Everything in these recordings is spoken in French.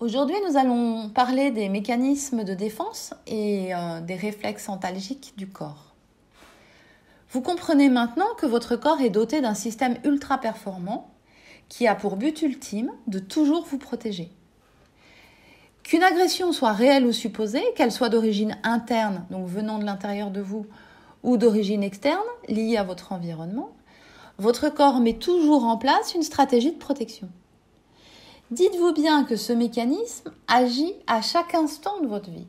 Aujourd'hui, nous allons parler des mécanismes de défense et euh, des réflexes antalgiques du corps. Vous comprenez maintenant que votre corps est doté d'un système ultra performant qui a pour but ultime de toujours vous protéger. Qu'une agression soit réelle ou supposée, qu'elle soit d'origine interne, donc venant de l'intérieur de vous, ou d'origine externe, liée à votre environnement, votre corps met toujours en place une stratégie de protection. Dites-vous bien que ce mécanisme agit à chaque instant de votre vie.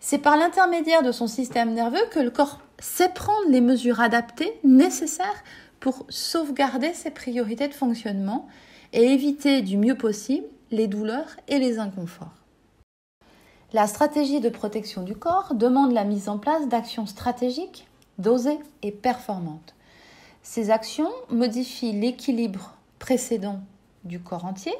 C'est par l'intermédiaire de son système nerveux que le corps sait prendre les mesures adaptées nécessaires pour sauvegarder ses priorités de fonctionnement et éviter du mieux possible les douleurs et les inconforts. La stratégie de protection du corps demande la mise en place d'actions stratégiques, dosées et performantes. Ces actions modifient l'équilibre précédent du corps entier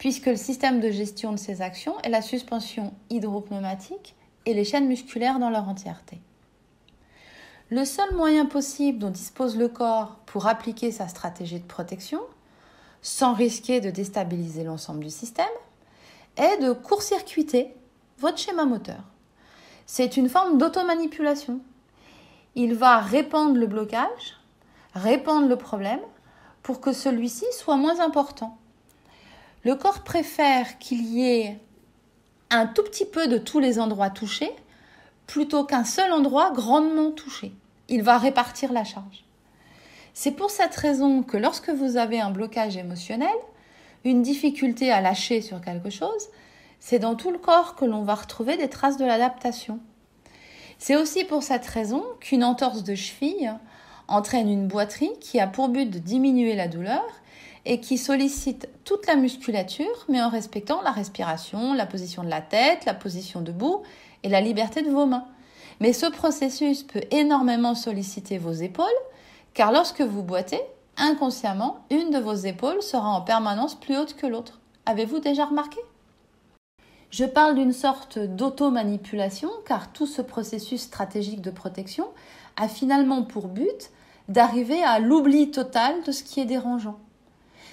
puisque le système de gestion de ces actions est la suspension hydropneumatique et les chaînes musculaires dans leur entièreté. Le seul moyen possible dont dispose le corps pour appliquer sa stratégie de protection, sans risquer de déstabiliser l'ensemble du système, est de court-circuiter votre schéma moteur. C'est une forme d'automanipulation. Il va répandre le blocage, répandre le problème pour que celui-ci soit moins important. Le corps préfère qu'il y ait un tout petit peu de tous les endroits touchés plutôt qu'un seul endroit grandement touché. Il va répartir la charge. C'est pour cette raison que lorsque vous avez un blocage émotionnel, une difficulté à lâcher sur quelque chose, c'est dans tout le corps que l'on va retrouver des traces de l'adaptation. C'est aussi pour cette raison qu'une entorse de cheville entraîne une boiterie qui a pour but de diminuer la douleur et qui sollicite toute la musculature, mais en respectant la respiration, la position de la tête, la position debout et la liberté de vos mains. Mais ce processus peut énormément solliciter vos épaules, car lorsque vous boitez, inconsciemment, une de vos épaules sera en permanence plus haute que l'autre. Avez-vous déjà remarqué? Je parle d'une sorte d'auto-manipulation, car tout ce processus stratégique de protection a finalement pour but d'arriver à l'oubli total de ce qui est dérangeant.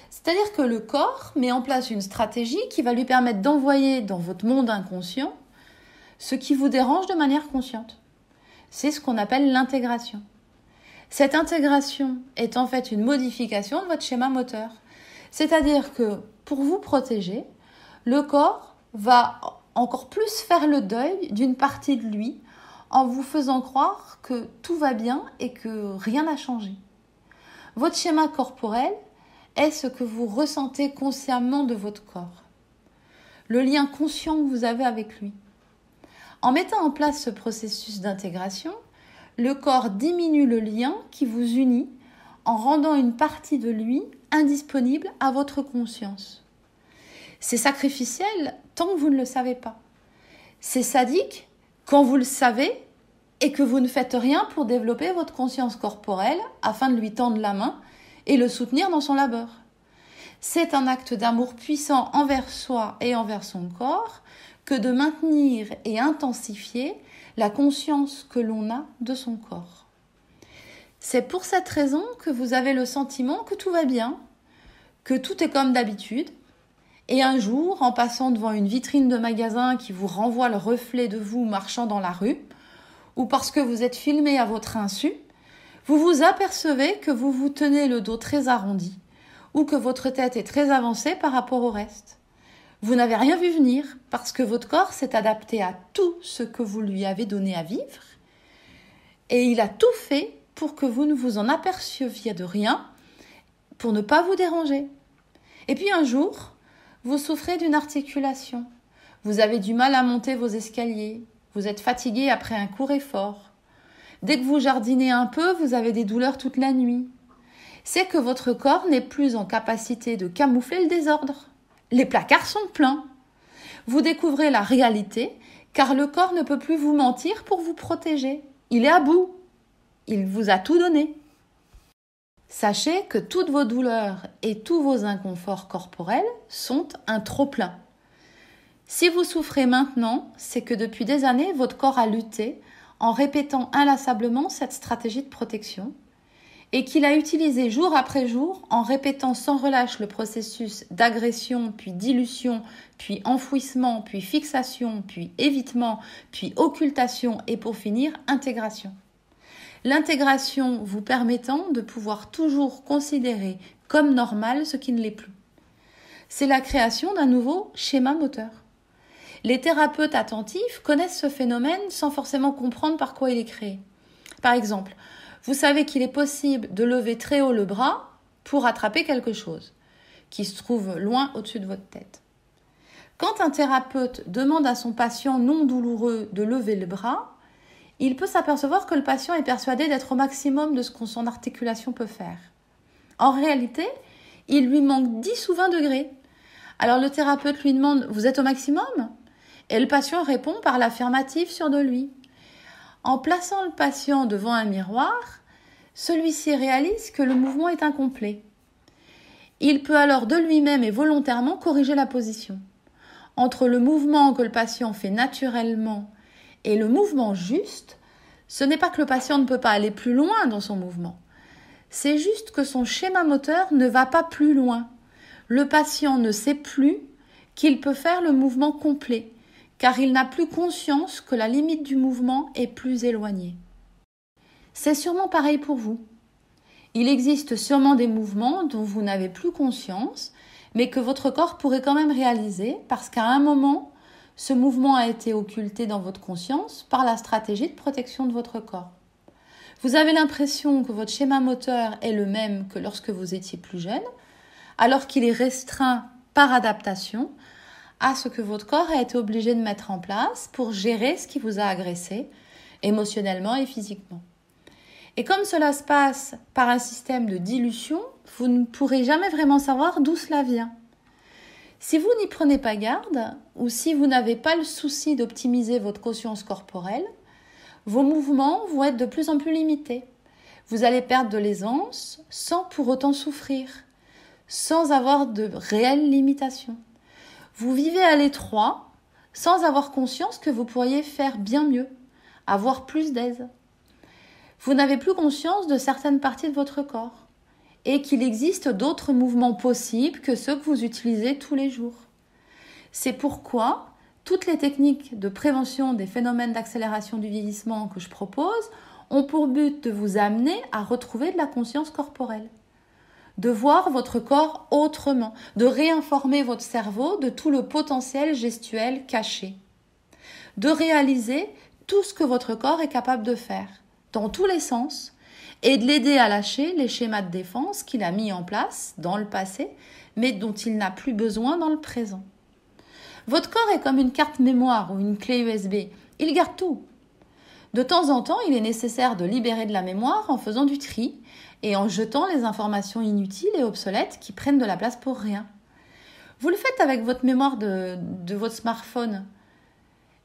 C'est-à-dire que le corps met en place une stratégie qui va lui permettre d'envoyer dans votre monde inconscient ce qui vous dérange de manière consciente. C'est ce qu'on appelle l'intégration. Cette intégration est en fait une modification de votre schéma moteur. C'est-à-dire que pour vous protéger, le corps va encore plus faire le deuil d'une partie de lui en vous faisant croire que tout va bien et que rien n'a changé. Votre schéma corporel est ce que vous ressentez consciemment de votre corps, le lien conscient que vous avez avec lui. En mettant en place ce processus d'intégration, le corps diminue le lien qui vous unit en rendant une partie de lui indisponible à votre conscience. C'est sacrificiel tant que vous ne le savez pas. C'est sadique quand vous le savez et que vous ne faites rien pour développer votre conscience corporelle afin de lui tendre la main et le soutenir dans son labeur. C'est un acte d'amour puissant envers soi et envers son corps que de maintenir et intensifier la conscience que l'on a de son corps. C'est pour cette raison que vous avez le sentiment que tout va bien, que tout est comme d'habitude, et un jour, en passant devant une vitrine de magasin qui vous renvoie le reflet de vous marchant dans la rue, ou parce que vous êtes filmé à votre insu, vous vous apercevez que vous vous tenez le dos très arrondi ou que votre tête est très avancée par rapport au reste. Vous n'avez rien vu venir parce que votre corps s'est adapté à tout ce que vous lui avez donné à vivre et il a tout fait pour que vous ne vous en aperceviez de rien, pour ne pas vous déranger. Et puis un jour, vous souffrez d'une articulation. Vous avez du mal à monter vos escaliers. Vous êtes fatigué après un court effort. Dès que vous jardinez un peu, vous avez des douleurs toute la nuit. C'est que votre corps n'est plus en capacité de camoufler le désordre. Les placards sont pleins. Vous découvrez la réalité car le corps ne peut plus vous mentir pour vous protéger. Il est à bout. Il vous a tout donné. Sachez que toutes vos douleurs et tous vos inconforts corporels sont un trop-plein. Si vous souffrez maintenant, c'est que depuis des années, votre corps a lutté en répétant inlassablement cette stratégie de protection et qu'il a utilisé jour après jour en répétant sans relâche le processus d'agression, puis dilution, puis enfouissement, puis fixation, puis évitement, puis occultation et pour finir intégration. L'intégration vous permettant de pouvoir toujours considérer comme normal ce qui ne l'est plus. C'est la création d'un nouveau schéma moteur. Les thérapeutes attentifs connaissent ce phénomène sans forcément comprendre par quoi il est créé. Par exemple, vous savez qu'il est possible de lever très haut le bras pour attraper quelque chose qui se trouve loin au-dessus de votre tête. Quand un thérapeute demande à son patient non douloureux de lever le bras, il peut s'apercevoir que le patient est persuadé d'être au maximum de ce que son articulation peut faire. En réalité, il lui manque 10 ou 20 degrés. Alors le thérapeute lui demande Vous êtes au maximum? Et le patient répond par l'affirmative sur de lui. En plaçant le patient devant un miroir, celui-ci réalise que le mouvement est incomplet. Il peut alors de lui-même et volontairement corriger la position. Entre le mouvement que le patient fait naturellement et le mouvement juste, ce n'est pas que le patient ne peut pas aller plus loin dans son mouvement. C'est juste que son schéma moteur ne va pas plus loin. Le patient ne sait plus qu'il peut faire le mouvement complet car il n'a plus conscience que la limite du mouvement est plus éloignée. C'est sûrement pareil pour vous. Il existe sûrement des mouvements dont vous n'avez plus conscience, mais que votre corps pourrait quand même réaliser parce qu'à un moment, ce mouvement a été occulté dans votre conscience par la stratégie de protection de votre corps. Vous avez l'impression que votre schéma moteur est le même que lorsque vous étiez plus jeune, alors qu'il est restreint par adaptation à ce que votre corps a été obligé de mettre en place pour gérer ce qui vous a agressé émotionnellement et physiquement. Et comme cela se passe par un système de dilution, vous ne pourrez jamais vraiment savoir d'où cela vient. Si vous n'y prenez pas garde, ou si vous n'avez pas le souci d'optimiser votre conscience corporelle, vos mouvements vont être de plus en plus limités. Vous allez perdre de l'aisance sans pour autant souffrir, sans avoir de réelles limitations. Vous vivez à l'étroit sans avoir conscience que vous pourriez faire bien mieux, avoir plus d'aise. Vous n'avez plus conscience de certaines parties de votre corps et qu'il existe d'autres mouvements possibles que ceux que vous utilisez tous les jours. C'est pourquoi toutes les techniques de prévention des phénomènes d'accélération du vieillissement que je propose ont pour but de vous amener à retrouver de la conscience corporelle de voir votre corps autrement, de réinformer votre cerveau de tout le potentiel gestuel caché, de réaliser tout ce que votre corps est capable de faire, dans tous les sens, et de l'aider à lâcher les schémas de défense qu'il a mis en place dans le passé, mais dont il n'a plus besoin dans le présent. Votre corps est comme une carte mémoire ou une clé USB. Il garde tout. De temps en temps, il est nécessaire de libérer de la mémoire en faisant du tri et en jetant les informations inutiles et obsolètes qui prennent de la place pour rien. Vous le faites avec votre mémoire de, votre smartphone,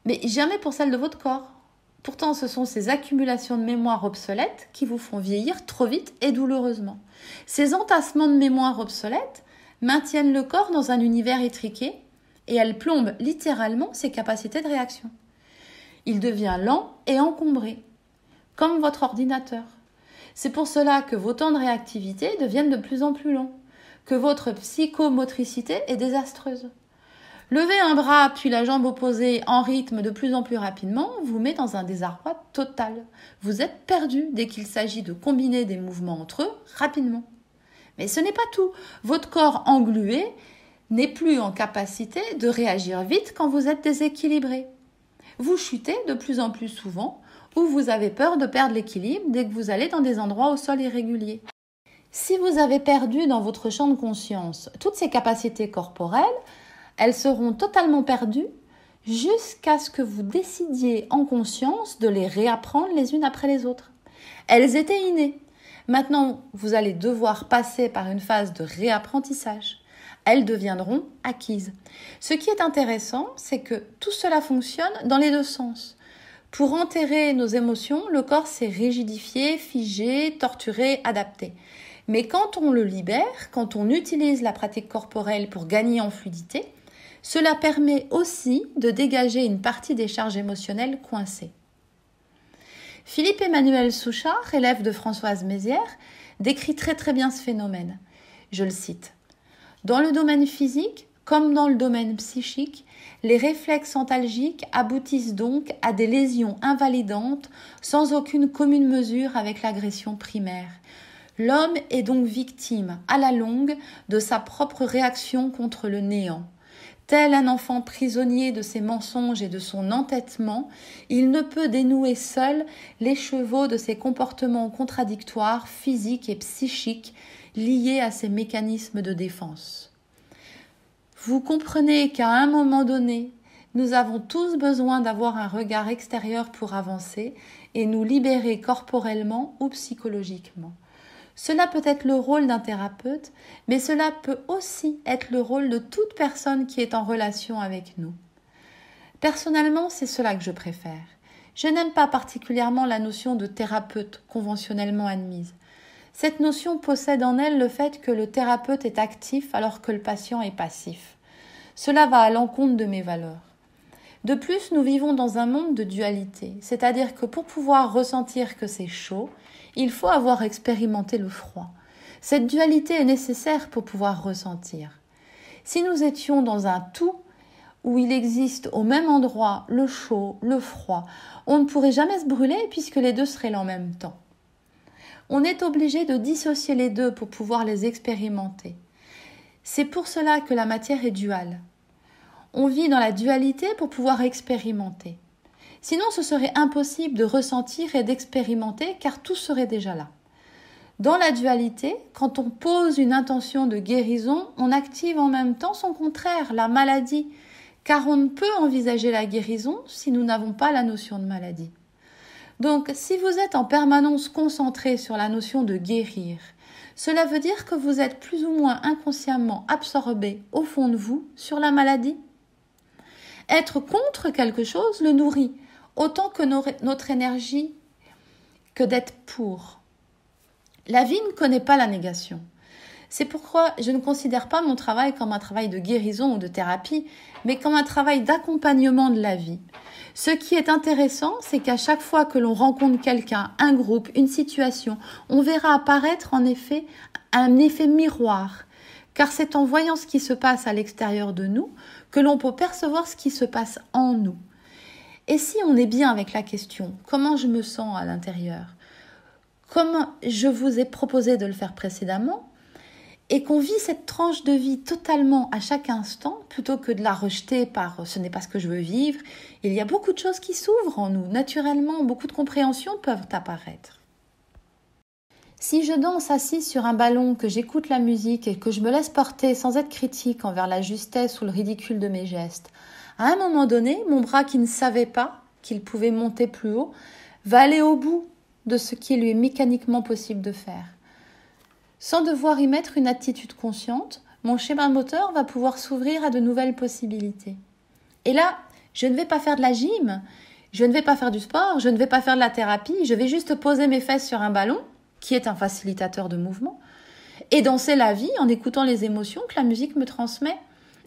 mais jamais pour celle de votre corps. Pourtant, ce sont ces accumulations de mémoire obsolètes qui vous font vieillir trop vite et douloureusement. Ces entassements de mémoire obsolètes maintiennent le corps dans un univers étriqué et elles plombent littéralement ses capacités de réaction. Il devient lent et encombré, comme votre ordinateur. C'est pour cela que vos temps de réactivité deviennent de plus en plus longs, que votre psychomotricité est désastreuse. Lever un bras puis la jambe opposée en rythme de plus en plus rapidement vous met dans un désarroi total. Vous êtes perdu dès qu'il s'agit de combiner des mouvements entre eux rapidement. Mais ce n'est pas tout. Votre corps englué n'est plus en capacité de réagir vite quand vous êtes déséquilibré. Vous chutez de plus en plus souvent ou vous avez peur de perdre l'équilibre dès que vous allez dans des endroits au sol irrégulier. Si vous avez perdu dans votre champ de conscience toutes ces capacités corporelles, elles seront totalement perdues jusqu'à ce que vous décidiez en conscience de les réapprendre les unes après les autres. Elles étaient innées. Maintenant, vous allez devoir passer par une phase de réapprentissage. Elles deviendront acquises. Ce qui est intéressant, c'est que tout cela fonctionne dans les deux sens. Pour enterrer nos émotions, le corps s'est rigidifié, figé, torturé, adapté. Mais quand on le libère, quand on utilise la pratique corporelle pour gagner en fluidité, cela permet aussi de dégager une partie des charges émotionnelles coincées. Philippe Emmanuel Souchard, élève de Françoise Mézières, décrit très très bien ce phénomène. Je le cite. Dans le domaine physique, comme dans le domaine psychique, les réflexes antalgiques aboutissent donc à des lésions invalidantes sans aucune commune mesure avec l'agression primaire. L'homme est donc victime, à la longue, de sa propre réaction contre le néant. Tel un enfant prisonnier de ses mensonges et de son entêtement, il ne peut dénouer seul les chevaux de ses comportements contradictoires physiques et psychiques liés à ses mécanismes de défense. Vous comprenez qu'à un moment donné, nous avons tous besoin d'avoir un regard extérieur pour avancer et nous libérer corporellement ou psychologiquement. Cela peut être le rôle d'un thérapeute, mais cela peut aussi être le rôle de toute personne qui est en relation avec nous. Personnellement, c'est cela que je préfère. Je n'aime pas particulièrement la notion de thérapeute conventionnellement admise. Cette notion possède en elle le fait que le thérapeute est actif alors que le patient est passif. Cela va à l'encontre de mes valeurs. De plus, nous vivons dans un monde de dualité, c'est-à-dire que pour pouvoir ressentir que c'est chaud, il faut avoir expérimenté le froid. Cette dualité est nécessaire pour pouvoir ressentir. Si nous étions dans un tout où il existe au même endroit le chaud, le froid, on ne pourrait jamais se brûler puisque les deux seraient là en même temps. On est obligé de dissocier les deux pour pouvoir les expérimenter. C'est pour cela que la matière est duale. On vit dans la dualité pour pouvoir expérimenter. Sinon, ce serait impossible de ressentir et d'expérimenter car tout serait déjà là. Dans la dualité, quand on pose une intention de guérison, on active en même temps son contraire, la maladie, car on ne peut envisager la guérison si nous n'avons pas la notion de maladie. Donc, si vous êtes en permanence concentré sur la notion de guérir, cela veut dire que vous êtes plus ou moins inconsciemment absorbé au fond de vous sur la maladie. Être contre quelque chose le nourrit, autant que notre énergie que d'être pour. La vie ne connaît pas la négation. C'est pourquoi je ne considère pas mon travail comme un travail de guérison ou de thérapie, mais comme un travail d'accompagnement de la vie. Ce qui est intéressant, c'est qu'à chaque fois que l'on rencontre quelqu'un, un groupe, une situation, on verra apparaître en effet un effet miroir, car c'est en voyant ce qui se passe à l'extérieur de nous que l'on peut percevoir ce qui se passe en nous. Et si on est bien avec la question comment je me sens à l'intérieur, comme je vous ai proposé de le faire précédemment, et qu'on vit cette tranche de vie totalement à chaque instant, plutôt que de la rejeter par ce n'est pas ce que je veux vivre, il y a beaucoup de choses qui s'ouvrent en nous. Naturellement, beaucoup de compréhensions peuvent apparaître. Si je danse assis sur un ballon, que j'écoute la musique et que je me laisse porter sans être critique envers la justesse ou le ridicule de mes gestes, à un moment donné, mon bras qui ne savait pas qu'il pouvait monter plus haut va aller au bout de ce qui lui est mécaniquement possible de faire. Sans devoir y mettre une attitude consciente, mon schéma moteur va pouvoir s'ouvrir à de nouvelles possibilités. Et là, je ne vais pas faire de la gym, je ne vais pas faire du sport, je ne vais pas faire de la thérapie, je vais juste poser mes fesses sur un ballon, qui est un facilitateur de mouvement, et danser la vie en écoutant les émotions que la musique me transmet.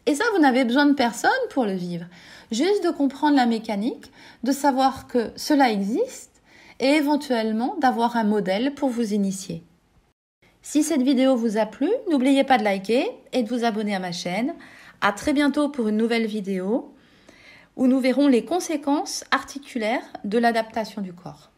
Et ça, vous n'avez besoin de personne pour le vivre. Juste de comprendre la mécanique, de savoir que cela existe et éventuellement d'avoir un modèle pour vous initier. Si cette vidéo vous a plu, n'oubliez pas de liker et de vous abonner à ma chaîne. À très bientôt pour une nouvelle vidéo où nous verrons les conséquences articulaires de l'adaptation du corps.